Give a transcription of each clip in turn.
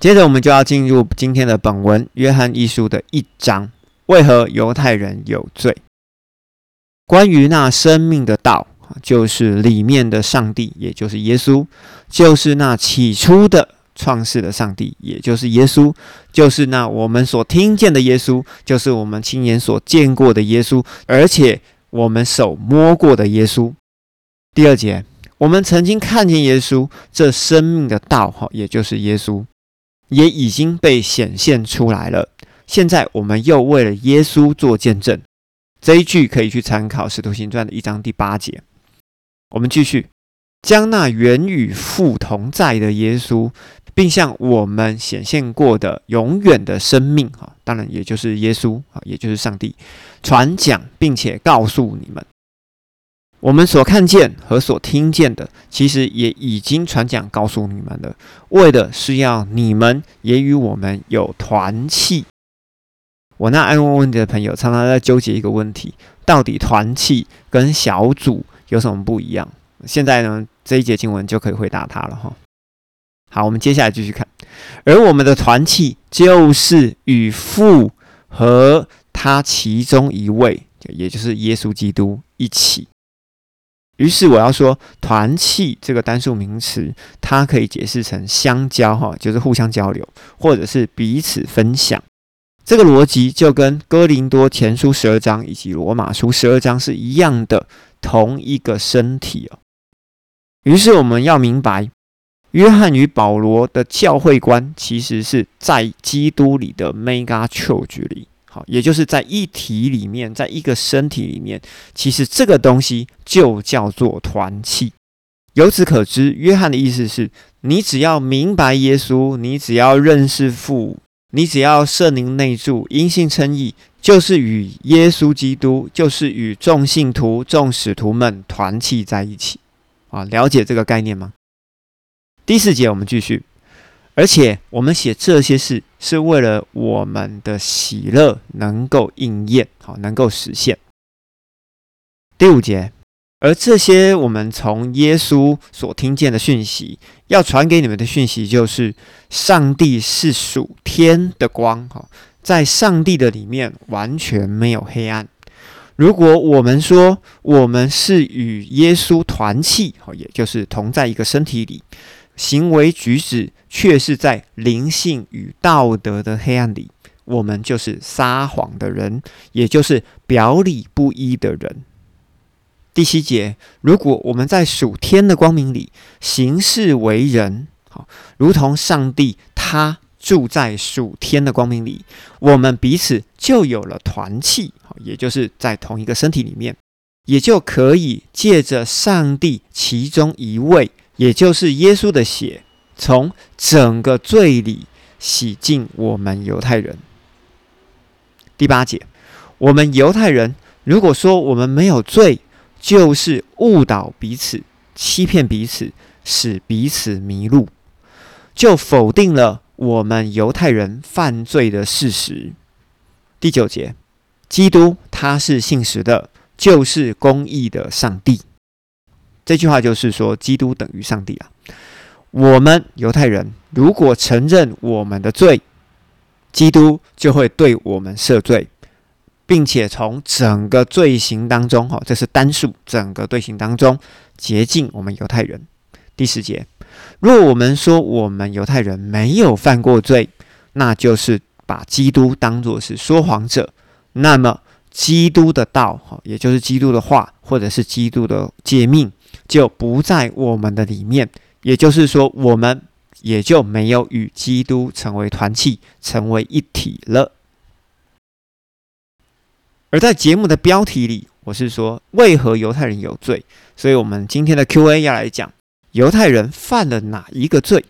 接着，我们就要进入今天的本文《约翰一书》的一章。为何犹太人有罪？关于那生命的道，就是里面的上帝，也就是耶稣，就是那起初的创世的上帝，也就是耶稣，就是那我们所听见的耶稣，就是我们亲眼所见过的耶稣，而且我们手摸过的耶稣。第二节，我们曾经看见耶稣，这生命的道，哈，也就是耶稣，也已经被显现出来了。现在我们又为了耶稣做见证，这一句可以去参考《使徒行传》的一章第八节。我们继续，将那原与父同在的耶稣，并向我们显现过的永远的生命，哈，当然也就是耶稣，啊，也就是上帝，传讲，并且告诉你们，我们所看见和所听见的，其实也已经传讲告诉你们了，为的是要你们也与我们有团契。我那爱问问题的朋友常常在纠结一个问题：到底团契跟小组有什么不一样？现在呢，这一节经文就可以回答他了哈。好，我们接下来继续看。而我们的团契就是与父和他其中一位，也就是耶稣基督一起。于是我要说，团契这个单数名词，它可以解释成相交哈，就是互相交流，或者是彼此分享。这个逻辑就跟哥林多前书十二章以及罗马书十二章是一样的，同一个身体哦。于是我们要明白，约翰与保罗的教会观其实是在基督里的 mega church 里，好，也就是在一体里面，在一个身体里面，其实这个东西就叫做团契。由此可知，约翰的意思是你只要明白耶稣，你只要认识父。你只要圣灵内住，因信称义，就是与耶稣基督，就是与众信徒、众使徒们团契在一起啊！了解这个概念吗？第四节我们继续，而且我们写这些事是为了我们的喜乐能够应验，好，能够实现。第五节。而这些我们从耶稣所听见的讯息，要传给你们的讯息，就是上帝是属天的光，哈，在上帝的里面完全没有黑暗。如果我们说我们是与耶稣团契，哈，也就是同在一个身体里，行为举止却是在灵性与道德的黑暗里，我们就是撒谎的人，也就是表里不一的人。第七节，如果我们在属天的光明里行事为人，好，如同上帝他住在属天的光明里，我们彼此就有了团契，也就是在同一个身体里面，也就可以借着上帝其中一位，也就是耶稣的血，从整个罪里洗净我们犹太人。第八节，我们犹太人如果说我们没有罪，就是误导彼此、欺骗彼此，使彼此迷路，就否定了我们犹太人犯罪的事实。第九节，基督他是信实的，就是公义的上帝。这句话就是说，基督等于上帝啊。我们犹太人如果承认我们的罪，基督就会对我们赦罪。并且从整个罪行当中，哈，这是单数，整个罪行当中洁净我们犹太人。第十节，若我们说我们犹太人没有犯过罪，那就是把基督当作是说谎者。那么基督的道，哈，也就是基督的话，或者是基督的诫命，就不在我们的里面。也就是说，我们也就没有与基督成为团契，成为一体了。而在节目的标题里，我是说为何犹太人有罪，所以我们今天的 Q&A 要来讲犹太人犯了哪一个罪。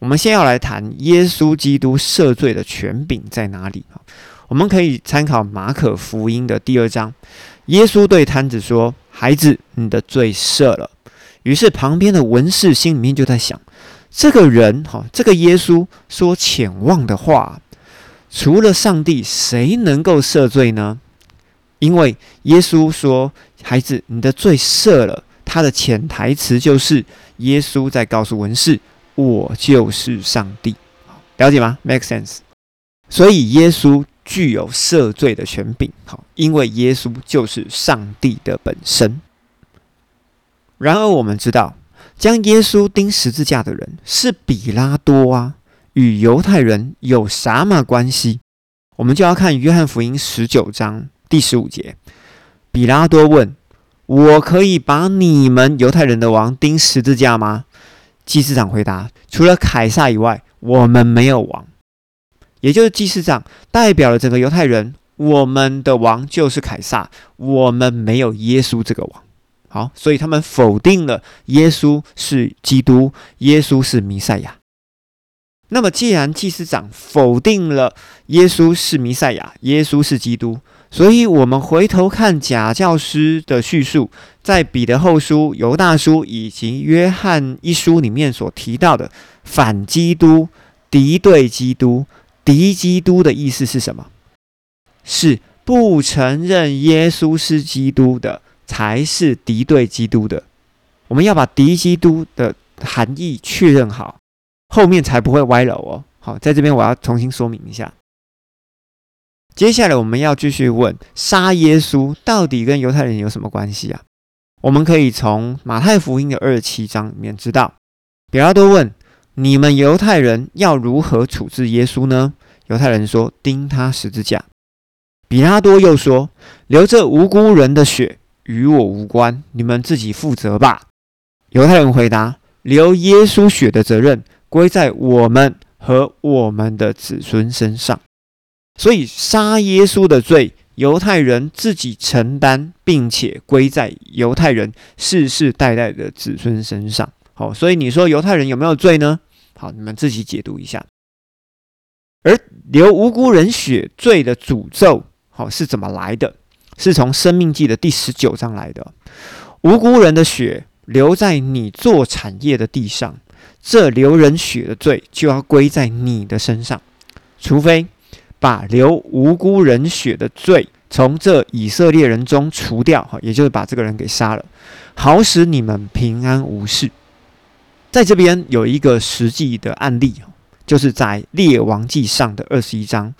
我们先要来谈耶稣基督赦罪的权柄在哪里？我们可以参考马可福音的第二章，耶稣对摊子说：“孩子，你的罪赦了。”于是旁边的文士心里面就在想：这个人哈，这个耶稣说浅望的话。除了上帝，谁能够赦罪呢？因为耶稣说：“孩子，你的罪赦了。”他的潜台词就是耶稣在告诉文士：我就是上帝。了解吗？Make sense。所以耶稣具有赦罪的权柄，好，因为耶稣就是上帝的本身。然而我们知道，将耶稣钉十字架的人是比拉多啊，与犹太人有什么关系？我们就要看约翰福音十九章第十五节。比拉多问：“我可以把你们犹太人的王钉十字架吗？”祭司长回答：“除了凯撒以外，我们没有王。”也就是祭司长代表了整个犹太人，我们的王就是凯撒，我们没有耶稣这个王。好，所以他们否定了耶稣是基督，耶稣是弥赛亚。那么，既然祭司长否定了耶稣是弥赛亚，耶稣是基督，所以我们回头看假教师的叙述，在彼得后书、犹大书以及约翰一书里面所提到的反基督、敌对基督。敌基督的意思是什么？是不承认耶稣是基督的，才是敌对基督的。我们要把敌基督的含义确认好，后面才不会歪楼哦。好，在这边我要重新说明一下。接下来我们要继续问：杀耶稣到底跟犹太人有什么关系啊？我们可以从马太福音的二十七章里面知道。比拉多问。你们犹太人要如何处置耶稣呢？犹太人说：“钉他十字架。”比拉多又说：“流着无辜人的血与我无关，你们自己负责吧。”犹太人回答：“流耶稣血的责任归在我们和我们的子孙身上，所以杀耶稣的罪，犹太人自己承担，并且归在犹太人世世代代的子孙身上。”好，所以你说犹太人有没有罪呢？好，你们自己解读一下。而流无辜人血罪的诅咒，好是怎么来的？是从《生命记》的第十九章来的。无辜人的血流在你做产业的地上，这流人血的罪就要归在你的身上，除非把流无辜人血的罪从这以色列人中除掉，哈，也就是把这个人给杀了，好使你们平安无事。在这边有一个实际的案例，就是在《列王记上》的二十一章，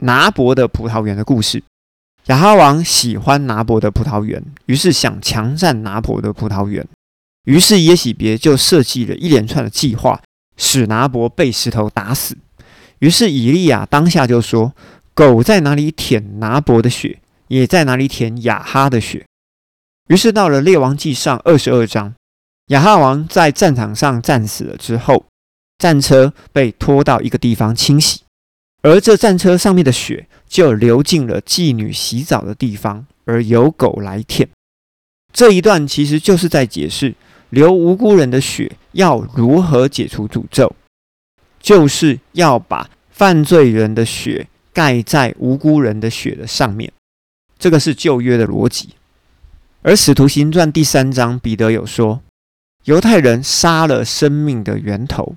拿伯的葡萄园的故事。亚哈王喜欢拿伯的葡萄园，于是想强占拿伯的葡萄园。于是耶喜别就设计了一连串的计划，使拿伯被石头打死。于是以利亚当下就说：“狗在哪里舔拿伯的血，也在哪里舔亚哈的血。”于是到了《列王记上》二十二章。亚哈王在战场上战死了之后，战车被拖到一个地方清洗，而这战车上面的血就流进了妓女洗澡的地方，而有狗来舔。这一段其实就是在解释流无辜人的血要如何解除诅咒，就是要把犯罪人的血盖在无辜人的血的上面。这个是旧约的逻辑。而使徒行传第三章，彼得有说。犹太人杀了生命的源头，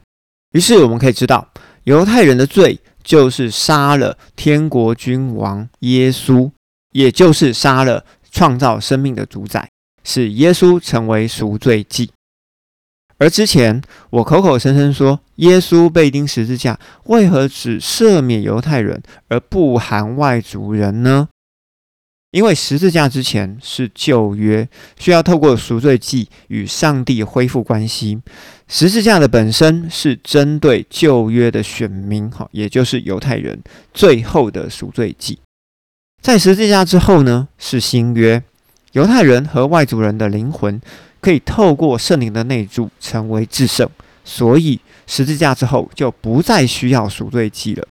于是我们可以知道，犹太人的罪就是杀了天国君王耶稣，也就是杀了创造生命的主宰，使耶稣成为赎罪祭。而之前我口口声声说耶稣被钉十字架，为何只赦免犹太人而不含外族人呢？因为十字架之前是旧约，需要透过赎罪祭与上帝恢复关系。十字架的本身是针对旧约的选民，哈，也就是犹太人最后的赎罪祭。在十字架之后呢，是新约，犹太人和外族人的灵魂可以透过圣灵的内住成为至圣，所以十字架之后就不再需要赎罪祭了。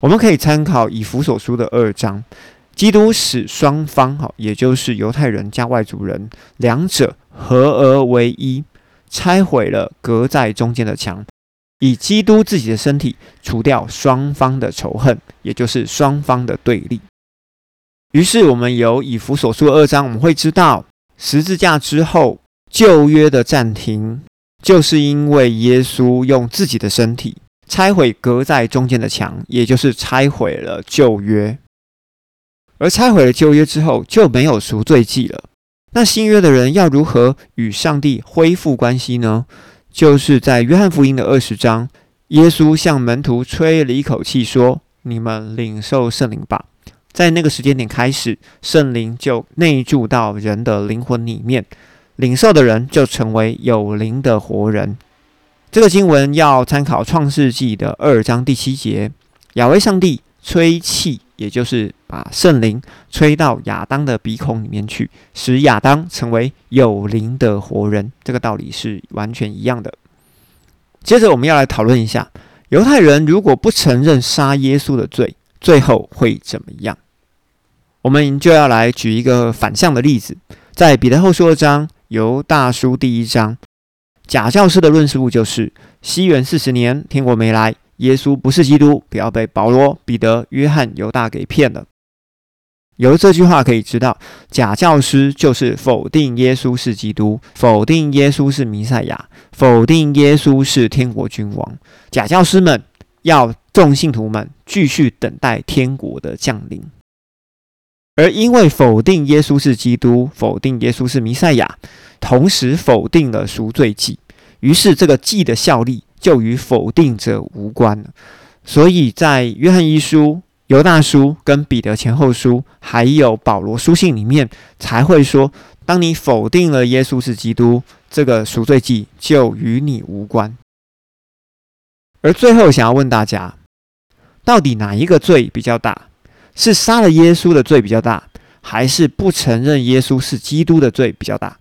我们可以参考以弗所书的二章。基督使双方，哈，也就是犹太人加外族人，两者合而为一，拆毁了隔在中间的墙，以基督自己的身体除掉双方的仇恨，也就是双方的对立。于是，我们由以弗所书二章，我们会知道十字架之后旧约的暂停，就是因为耶稣用自己的身体拆毁隔在中间的墙，也就是拆毁了旧约。而拆毁了旧约之后，就没有赎罪祭了。那新约的人要如何与上帝恢复关系呢？就是在约翰福音的二十章，耶稣向门徒吹了一口气，说：“你们领受圣灵吧。”在那个时间点开始，圣灵就内住到人的灵魂里面，领受的人就成为有灵的活人。这个经文要参考创世纪的二章第七节，亚威上帝吹气，也就是把圣灵吹到亚当的鼻孔里面去，使亚当成为有灵的活人。这个道理是完全一样的。接着我们要来讨论一下，犹太人如果不承认杀耶稣的罪。最后会怎么样？我们就要来举一个反向的例子，在彼得后书二章、犹大书第一章，假教师的论述就是：西元四十年，天国没来，耶稣不是基督，不要被保罗、彼得、约翰、犹大给骗了。由这句话可以知道，假教师就是否定耶稣是基督，否定耶稣是弥赛亚，否定耶稣是天国君王。假教师们。要众信徒们继续等待天国的降临，而因为否定耶稣是基督，否定耶稣是弥赛亚，同时否定了赎罪祭，于是这个祭的效力就与否定者无关。所以在约翰一书、犹大书、跟彼得前后书，还有保罗书信里面，才会说：当你否定了耶稣是基督，这个赎罪祭就与你无关。而最后，想要问大家，到底哪一个罪比较大？是杀了耶稣的罪比较大，还是不承认耶稣是基督的罪比较大？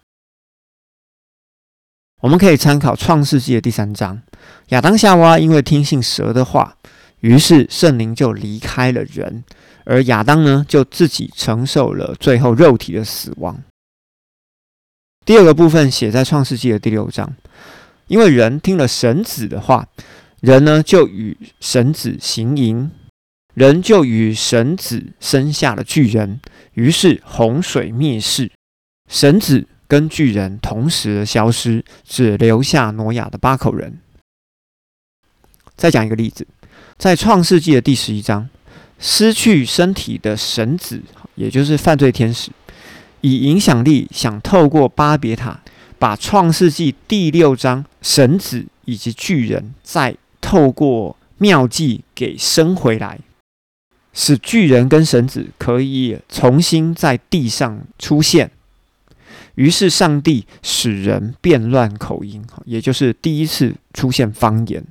我们可以参考创世纪的第三章，亚当夏娃因为听信蛇的话，于是圣灵就离开了人，而亚当呢，就自己承受了最后肉体的死亡。第二个部分写在创世纪的第六章，因为人听了神子的话。人呢，就与神子行淫，人就与神子生下了巨人，于是洪水灭世，神子跟巨人同时消失，只留下挪亚的八口人。再讲一个例子，在创世纪的第十一章，失去身体的神子，也就是犯罪天使，以影响力想透过巴别塔，把创世纪第六章神子以及巨人再透过妙计给生回来，使巨人跟神子可以重新在地上出现。于是上帝使人变乱口音，也就是第一次出现方言。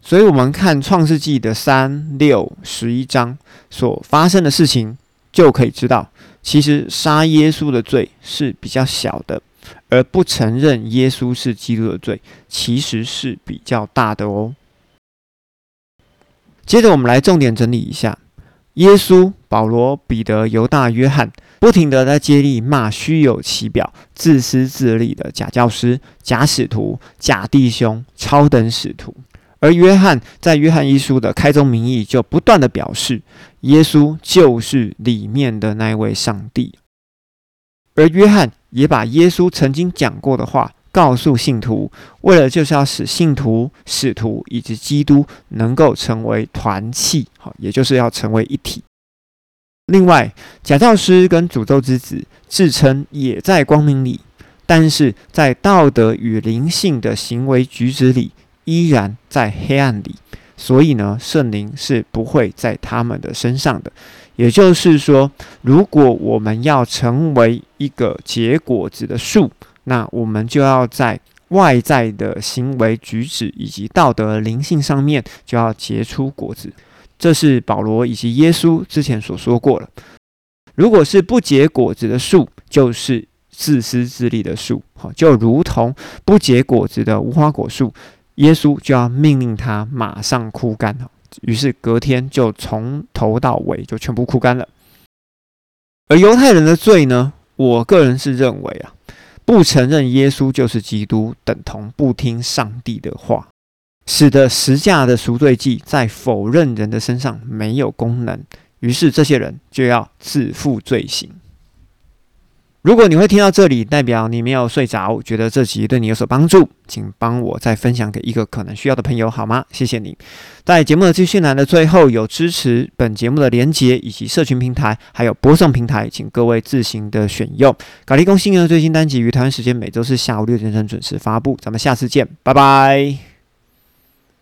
所以，我们看创世纪的三六十一章所发生的事情，就可以知道，其实杀耶稣的罪是比较小的。而不承认耶稣是基督的罪，其实是比较大的哦。接着，我们来重点整理一下：耶稣、保罗、彼得、犹大、约翰，不停的在接力骂虚有其表、自私自利的假教师、假使徒、假弟兄、超等使徒。而约翰在约翰一书的开宗明义，就不断的表示，耶稣就是里面的那位上帝。而约翰也把耶稣曾经讲过的话告诉信徒，为了就是要使信徒、使徒以及基督能够成为团契，好，也就是要成为一体。另外，假教师跟诅咒之子自称也在光明里，但是在道德与灵性的行为举止里，依然在黑暗里。所以呢，圣灵是不会在他们的身上的。也就是说，如果我们要成为一个结果子的树，那我们就要在外在的行为举止以及道德灵性上面就要结出果子。这是保罗以及耶稣之前所说过了。如果是不结果子的树，就是自私自利的树，好，就如同不结果子的无花果树。耶稣就要命令他马上枯干于是隔天就从头到尾就全部枯干了。而犹太人的罪呢？我个人是认为啊，不承认耶稣就是基督，等同不听上帝的话，使得十架的赎罪祭在否认人的身上没有功能。于是这些人就要自负罪行。如果你会听到这里，代表你没有睡着，觉得这集对你有所帮助，请帮我再分享给一个可能需要的朋友好吗？谢谢你。在节目的资讯栏的最后有支持本节目的连结以及社群平台，还有播送平台，请各位自行的选用。咖喱公新的最新单集于台湾时间每周四下午六点钟准时发布，咱们下次见，拜拜。